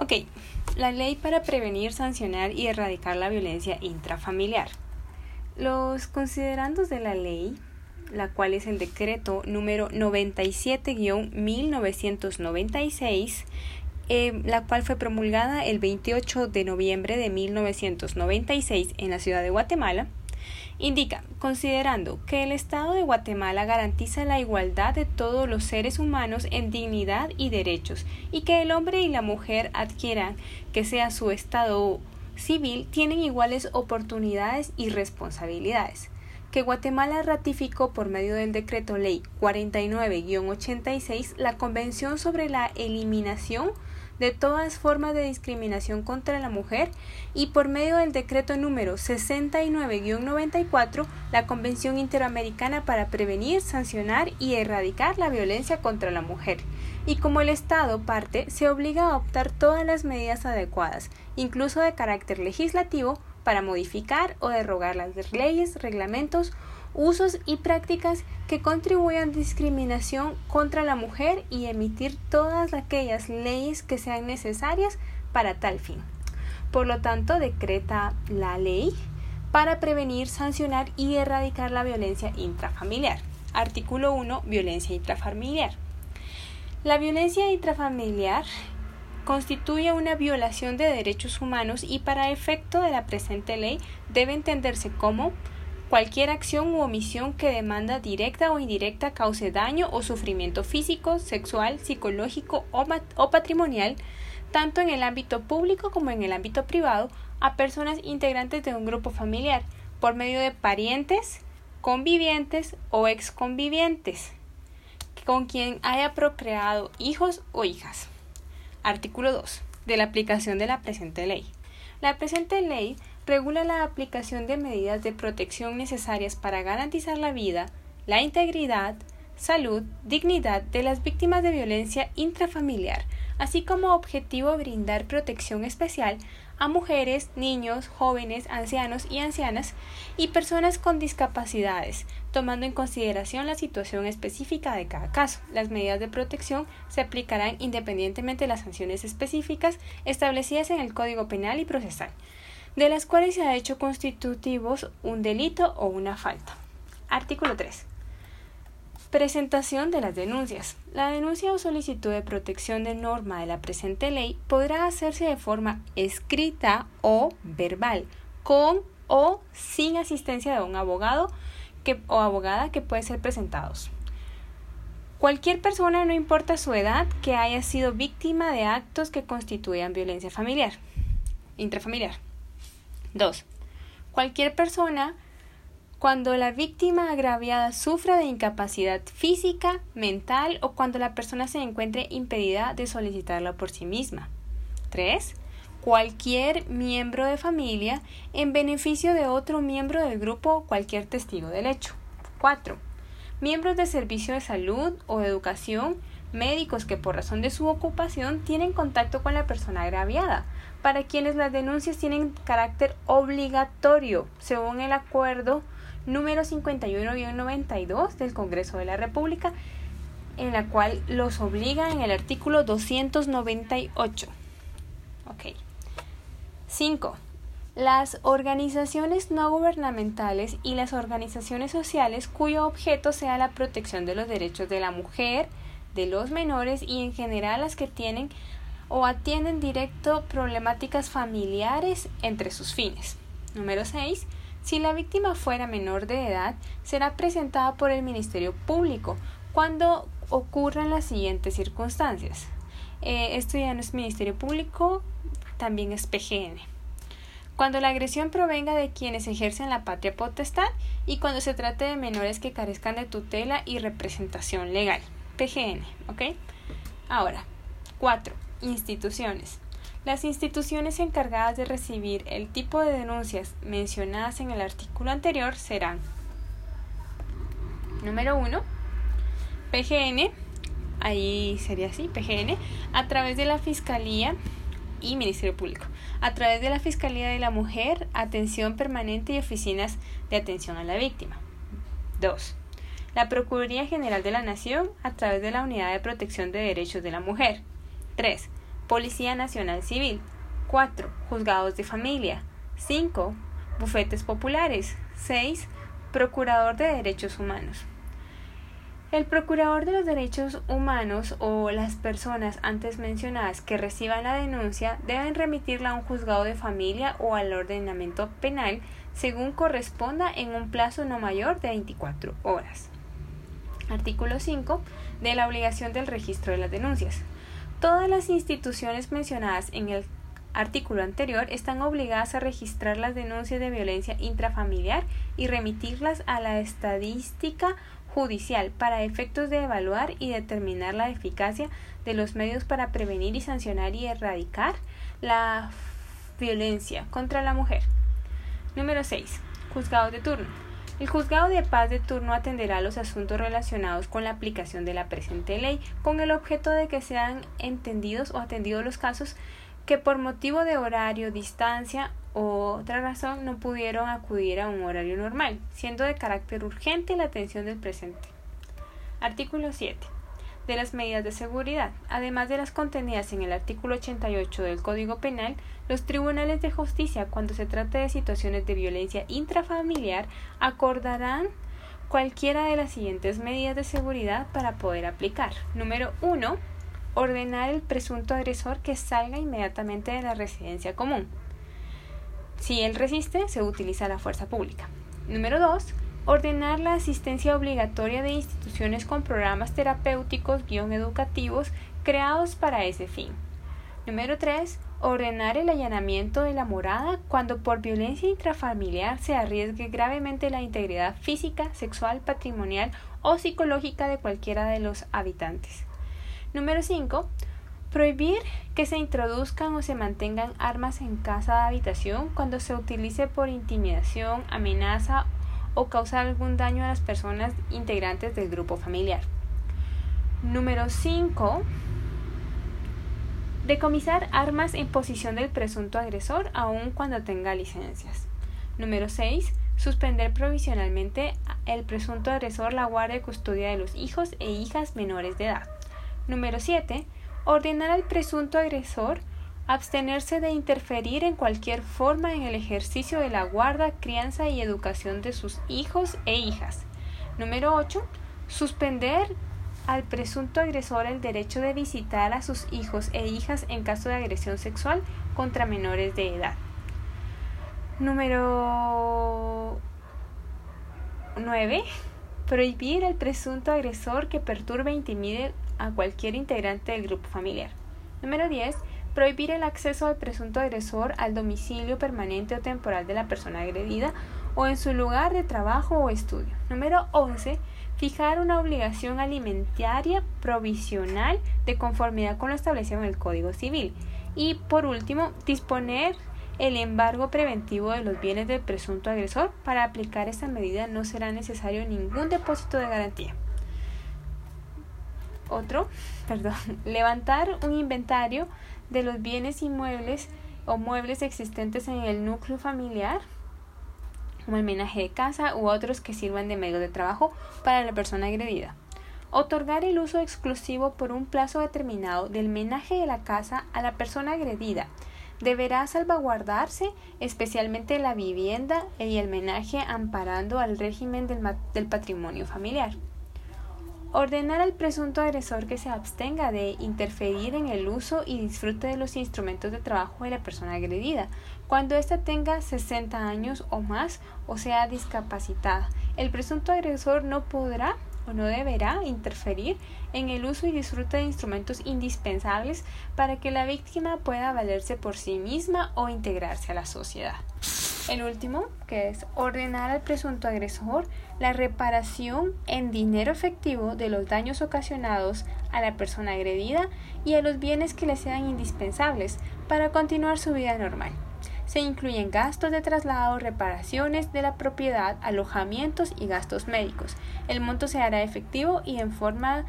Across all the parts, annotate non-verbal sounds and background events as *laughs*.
Ok, la ley para prevenir, sancionar y erradicar la violencia intrafamiliar. Los considerandos de la ley, la cual es el decreto número 97-1996, eh, la cual fue promulgada el 28 de noviembre de 1996 en la ciudad de Guatemala, indica, considerando que el Estado de Guatemala garantiza la igualdad de todos los seres humanos en dignidad y derechos, y que el hombre y la mujer adquieran que sea su estado civil tienen iguales oportunidades y responsabilidades. Que Guatemala ratificó por medio del decreto ley 49-86 la Convención sobre la Eliminación de todas formas de discriminación contra la mujer y por medio del decreto número 69-94 la Convención Interamericana para prevenir, sancionar y erradicar la violencia contra la mujer. Y como el Estado parte, se obliga a adoptar todas las medidas adecuadas, incluso de carácter legislativo, para modificar o derrogar las leyes, reglamentos usos y prácticas que contribuyan a discriminación contra la mujer y emitir todas aquellas leyes que sean necesarias para tal fin. Por lo tanto, decreta la ley para prevenir, sancionar y erradicar la violencia intrafamiliar. Artículo 1. Violencia intrafamiliar. La violencia intrafamiliar constituye una violación de derechos humanos y para efecto de la presente ley debe entenderse como cualquier acción u omisión que demanda directa o indirecta cause daño o sufrimiento físico, sexual, psicológico o, patrimonial, tanto en el ámbito público como en el ámbito privado, a personas integrantes de un grupo familiar, por medio de parientes, convivientes o exconvivientes, con quien haya procreado hijos o hijas. Artículo 2. De la aplicación de la presente ley. La presente ley regula la aplicación de medidas de protección necesarias para garantizar la vida, la integridad, salud, dignidad de las víctimas de violencia intrafamiliar, así como objetivo brindar protección especial a mujeres, niños, jóvenes, ancianos y ancianas y personas con discapacidades, tomando en consideración la situación específica de cada caso. Las medidas de protección se aplicarán independientemente de las sanciones específicas establecidas en el Código Penal y Procesal de las cuales se ha hecho constitutivos un delito o una falta. Artículo 3. Presentación de las denuncias. La denuncia o solicitud de protección de norma de la presente ley podrá hacerse de forma escrita o verbal, con o sin asistencia de un abogado que, o abogada que puede ser presentados. Cualquier persona, no importa su edad, que haya sido víctima de actos que constituyan violencia familiar, intrafamiliar. 2. Cualquier persona cuando la víctima agraviada sufra de incapacidad física, mental o cuando la persona se encuentre impedida de solicitarla por sí misma. 3. Cualquier miembro de familia en beneficio de otro miembro del grupo o cualquier testigo del hecho. 4. Miembros de servicio de salud o de educación, médicos que por razón de su ocupación tienen contacto con la persona agraviada, para quienes las denuncias tienen carácter obligatorio, según el acuerdo número 51-92 del Congreso de la República, en la cual los obliga en el artículo 298. Ok. 5. Las organizaciones no gubernamentales y las organizaciones sociales cuyo objeto sea la protección de los derechos de la mujer, de los menores y en general las que tienen o atienden directo problemáticas familiares entre sus fines. Número 6. Si la víctima fuera menor de edad, será presentada por el Ministerio Público cuando ocurran las siguientes circunstancias. Eh, esto ya no es Ministerio Público, también es PGN. Cuando la agresión provenga de quienes ejercen la patria potestad y cuando se trate de menores que carezcan de tutela y representación legal. PGN, ¿ok? Ahora, 4 Instituciones. Las instituciones encargadas de recibir el tipo de denuncias mencionadas en el artículo anterior serán Número 1. PGN, ahí sería así, PGN, a través de la Fiscalía y Ministerio Público, a través de la Fiscalía de la Mujer, Atención Permanente y Oficinas de Atención a la Víctima. 2. La Procuraduría General de la Nación, a través de la Unidad de Protección de Derechos de la Mujer. 3. Policía Nacional Civil. 4. Juzgados de familia. 5. Bufetes populares. 6. Procurador de Derechos Humanos. El Procurador de los Derechos Humanos o las personas antes mencionadas que reciban la denuncia deben remitirla a un juzgado de familia o al ordenamiento penal según corresponda en un plazo no mayor de 24 horas. Artículo 5 de la obligación del registro de las denuncias. Todas las instituciones mencionadas en el artículo anterior están obligadas a registrar las denuncias de violencia intrafamiliar y remitirlas a la estadística judicial para efectos de evaluar y determinar la eficacia de los medios para prevenir y sancionar y erradicar la violencia contra la mujer. Número 6. Juzgado de turno. El juzgado de paz de turno atenderá los asuntos relacionados con la aplicación de la presente ley con el objeto de que sean entendidos o atendidos los casos que por motivo de horario, distancia o otra razón no pudieron acudir a un horario normal, siendo de carácter urgente la atención del presente. Artículo 7. De las medidas de seguridad. Además de las contenidas en el artículo 88 del Código Penal, los tribunales de justicia, cuando se trate de situaciones de violencia intrafamiliar, acordarán cualquiera de las siguientes medidas de seguridad para poder aplicar. Número 1 ordenar al presunto agresor que salga inmediatamente de la residencia común. Si él resiste, se utiliza la fuerza pública. Número 2. Ordenar la asistencia obligatoria de instituciones con programas terapéuticos guion educativos creados para ese fin. Número 3. Ordenar el allanamiento de la morada cuando por violencia intrafamiliar se arriesgue gravemente la integridad física, sexual, patrimonial o psicológica de cualquiera de los habitantes. Número 5. Prohibir que se introduzcan o se mantengan armas en casa de habitación cuando se utilice por intimidación, amenaza o causar algún daño a las personas integrantes del grupo familiar. Número 5. Decomisar armas en posición del presunto agresor aun cuando tenga licencias. Número 6. Suspender provisionalmente el presunto agresor la guardia y custodia de los hijos e hijas menores de edad. Número 7. Ordenar al presunto agresor abstenerse de interferir en cualquier forma en el ejercicio de la guarda, crianza y educación de sus hijos e hijas. Número 8. Suspender al presunto agresor el derecho de visitar a sus hijos e hijas en caso de agresión sexual contra menores de edad. Número 9. Prohibir al presunto agresor que perturbe e intimide a cualquier integrante del grupo familiar. Número 10. Prohibir el acceso del presunto agresor al domicilio permanente o temporal de la persona agredida o en su lugar de trabajo o estudio. Número 11. Fijar una obligación alimentaria provisional de conformidad con lo establecido en el Código Civil. Y por último, disponer el embargo preventivo de los bienes del presunto agresor. Para aplicar esta medida no será necesario ningún depósito de garantía. Otro, *laughs* perdón, levantar un inventario de los bienes inmuebles o muebles existentes en el núcleo familiar, como el menaje de casa u otros que sirvan de medio de trabajo para la persona agredida. Otorgar el uso exclusivo por un plazo determinado del menaje de la casa a la persona agredida. Deberá salvaguardarse especialmente la vivienda y el menaje amparando al régimen del patrimonio familiar. Ordenar al presunto agresor que se abstenga de interferir en el uso y disfrute de los instrumentos de trabajo de la persona agredida, cuando ésta tenga 60 años o más o sea discapacitada. El presunto agresor no podrá o no deberá interferir en el uso y disfrute de instrumentos indispensables para que la víctima pueda valerse por sí misma o integrarse a la sociedad. El último, que es ordenar al presunto agresor la reparación en dinero efectivo de los daños ocasionados a la persona agredida y a los bienes que le sean indispensables para continuar su vida normal. Se incluyen gastos de traslado, reparaciones de la propiedad, alojamientos y gastos médicos. El monto se hará efectivo y en forma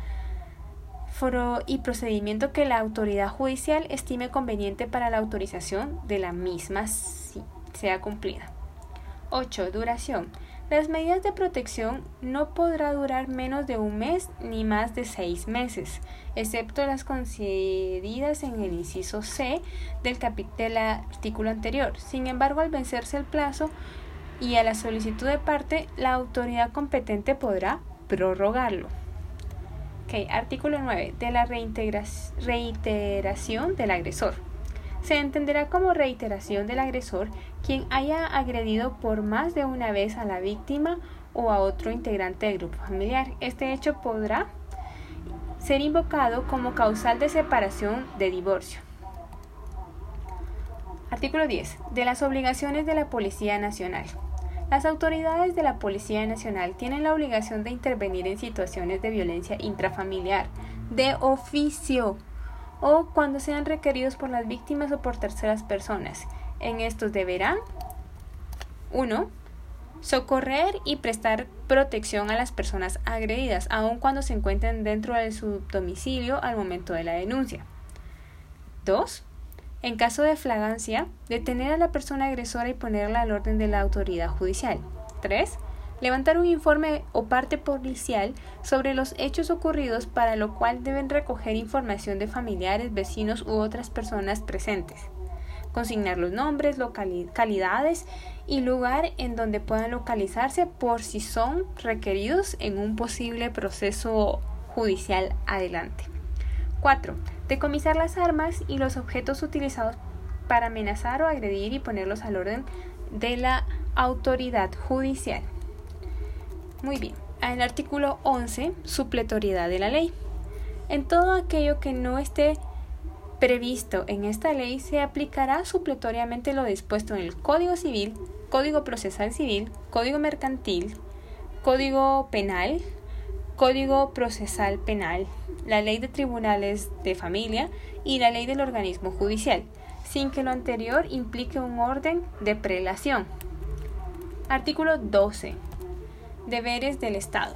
foro y procedimiento que la autoridad judicial estime conveniente para la autorización de la misma sea cumplida. 8. Duración. Las medidas de protección no podrá durar menos de un mes ni más de seis meses, excepto las concedidas en el inciso C del, del artículo anterior. Sin embargo, al vencerse el plazo y a la solicitud de parte, la autoridad competente podrá prorrogarlo. artículo 9. De la reiteración del agresor. Se entenderá como reiteración del agresor quien haya agredido por más de una vez a la víctima o a otro integrante del grupo familiar. Este hecho podrá ser invocado como causal de separación de divorcio. Artículo 10. De las obligaciones de la Policía Nacional. Las autoridades de la Policía Nacional tienen la obligación de intervenir en situaciones de violencia intrafamiliar de oficio o cuando sean requeridos por las víctimas o por terceras personas. En estos deberán 1. Socorrer y prestar protección a las personas agredidas, aun cuando se encuentren dentro de su domicilio al momento de la denuncia. 2. En caso de flagancia, detener a la persona agresora y ponerla al orden de la autoridad judicial. 3 levantar un informe o parte policial sobre los hechos ocurridos para lo cual deben recoger información de familiares, vecinos u otras personas presentes. Consignar los nombres, localidades y lugar en donde puedan localizarse por si son requeridos en un posible proceso judicial adelante. 4. Decomisar las armas y los objetos utilizados para amenazar o agredir y ponerlos al orden de la autoridad judicial. Muy bien. El artículo 11, supletoriedad de la ley. En todo aquello que no esté previsto en esta ley se aplicará supletoriamente lo dispuesto en el Código Civil, Código Procesal Civil, Código Mercantil, Código Penal, Código Procesal Penal, la Ley de Tribunales de Familia y la Ley del Organismo Judicial, sin que lo anterior implique un orden de prelación. Artículo 12. Deberes del Estado.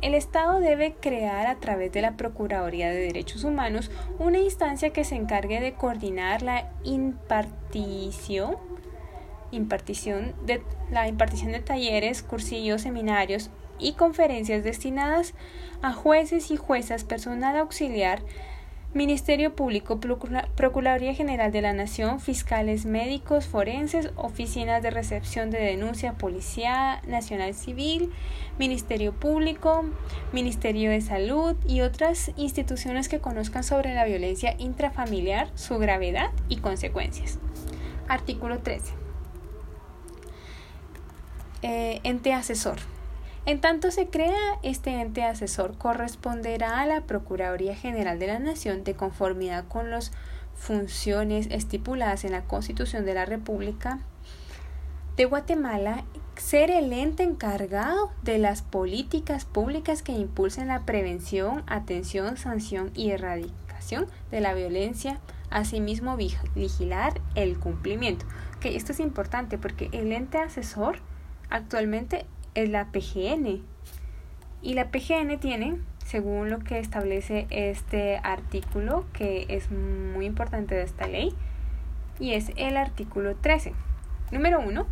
El Estado debe crear a través de la Procuraduría de Derechos Humanos una instancia que se encargue de coordinar la impartición, impartición de, la impartición de talleres, cursillos, seminarios y conferencias destinadas a jueces y juezas, personal auxiliar, Ministerio Público, Procuraduría General de la Nación, fiscales médicos, forenses, oficinas de recepción de denuncia, Policía Nacional Civil, Ministerio Público, Ministerio de Salud y otras instituciones que conozcan sobre la violencia intrafamiliar, su gravedad y consecuencias. Artículo 13. Eh, ente asesor. En tanto se crea este ente asesor, corresponderá a la Procuraduría General de la Nación, de conformidad con las funciones estipuladas en la Constitución de la República de Guatemala, ser el ente encargado de las políticas públicas que impulsen la prevención, atención, sanción y erradicación de la violencia, asimismo vigilar el cumplimiento. Que esto es importante porque el ente asesor actualmente es la PGN. Y la PGN tiene, según lo que establece este artículo, que es muy importante de esta ley, y es el artículo 13. Número 1.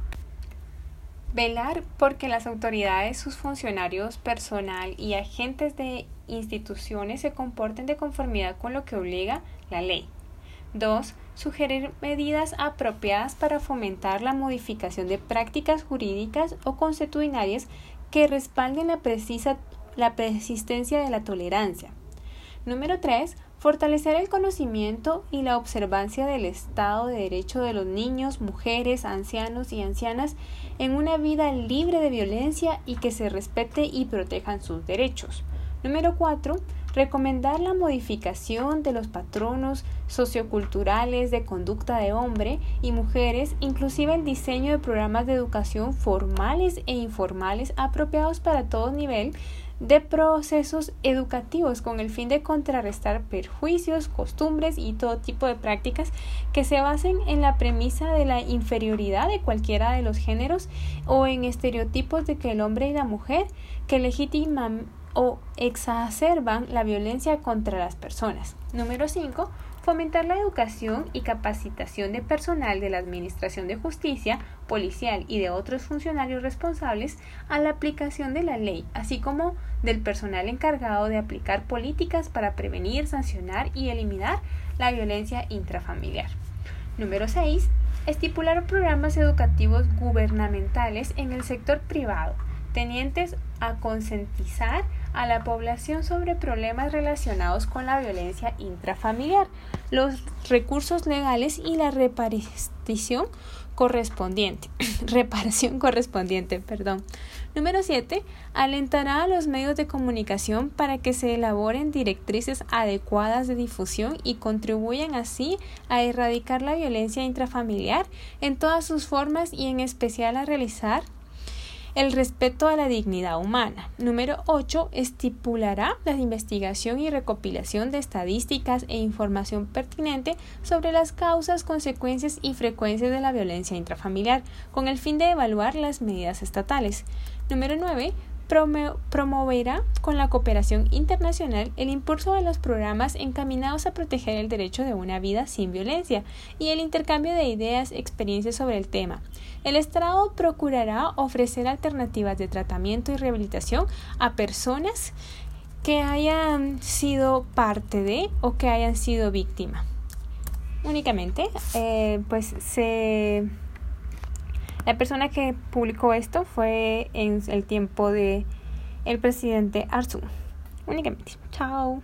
Velar porque las autoridades, sus funcionarios, personal y agentes de instituciones se comporten de conformidad con lo que obliga la ley. 2. Sugerir medidas apropiadas para fomentar la modificación de prácticas jurídicas o consuetudinarias que respalden la, precisa, la persistencia de la tolerancia. Número 3. Fortalecer el conocimiento y la observancia del Estado de Derecho de los niños, mujeres, ancianos y ancianas en una vida libre de violencia y que se respete y protejan sus derechos. Número 4 recomendar la modificación de los patronos socioculturales de conducta de hombre y mujeres, inclusive el diseño de programas de educación formales e informales apropiados para todo nivel de procesos educativos con el fin de contrarrestar perjuicios, costumbres y todo tipo de prácticas que se basen en la premisa de la inferioridad de cualquiera de los géneros o en estereotipos de que el hombre y la mujer que legitiman o exacerban la violencia contra las personas. Número 5. fomentar la educación y capacitación de personal de la Administración de Justicia, policial y de otros funcionarios responsables a la aplicación de la ley, así como del personal encargado de aplicar políticas para prevenir, sancionar y eliminar la violencia intrafamiliar. Número 6. Estipular programas educativos gubernamentales en el sector privado, tenientes a concientizar a la población sobre problemas relacionados con la violencia intrafamiliar, los recursos legales y la repartición correspondiente. *coughs* reparación correspondiente, perdón. Número 7. Alentará a los medios de comunicación para que se elaboren directrices adecuadas de difusión y contribuyan así a erradicar la violencia intrafamiliar en todas sus formas y en especial a realizar el respeto a la dignidad humana. Número 8. Estipulará la investigación y recopilación de estadísticas e información pertinente sobre las causas, consecuencias y frecuencias de la violencia intrafamiliar, con el fin de evaluar las medidas estatales. Número 9 promoverá con la cooperación internacional el impulso de los programas encaminados a proteger el derecho de una vida sin violencia y el intercambio de ideas, experiencias sobre el tema. El Estado procurará ofrecer alternativas de tratamiento y rehabilitación a personas que hayan sido parte de o que hayan sido víctima. Únicamente, eh, pues se la persona que publicó esto fue en el tiempo de el presidente Arzu. Únicamente. Chao.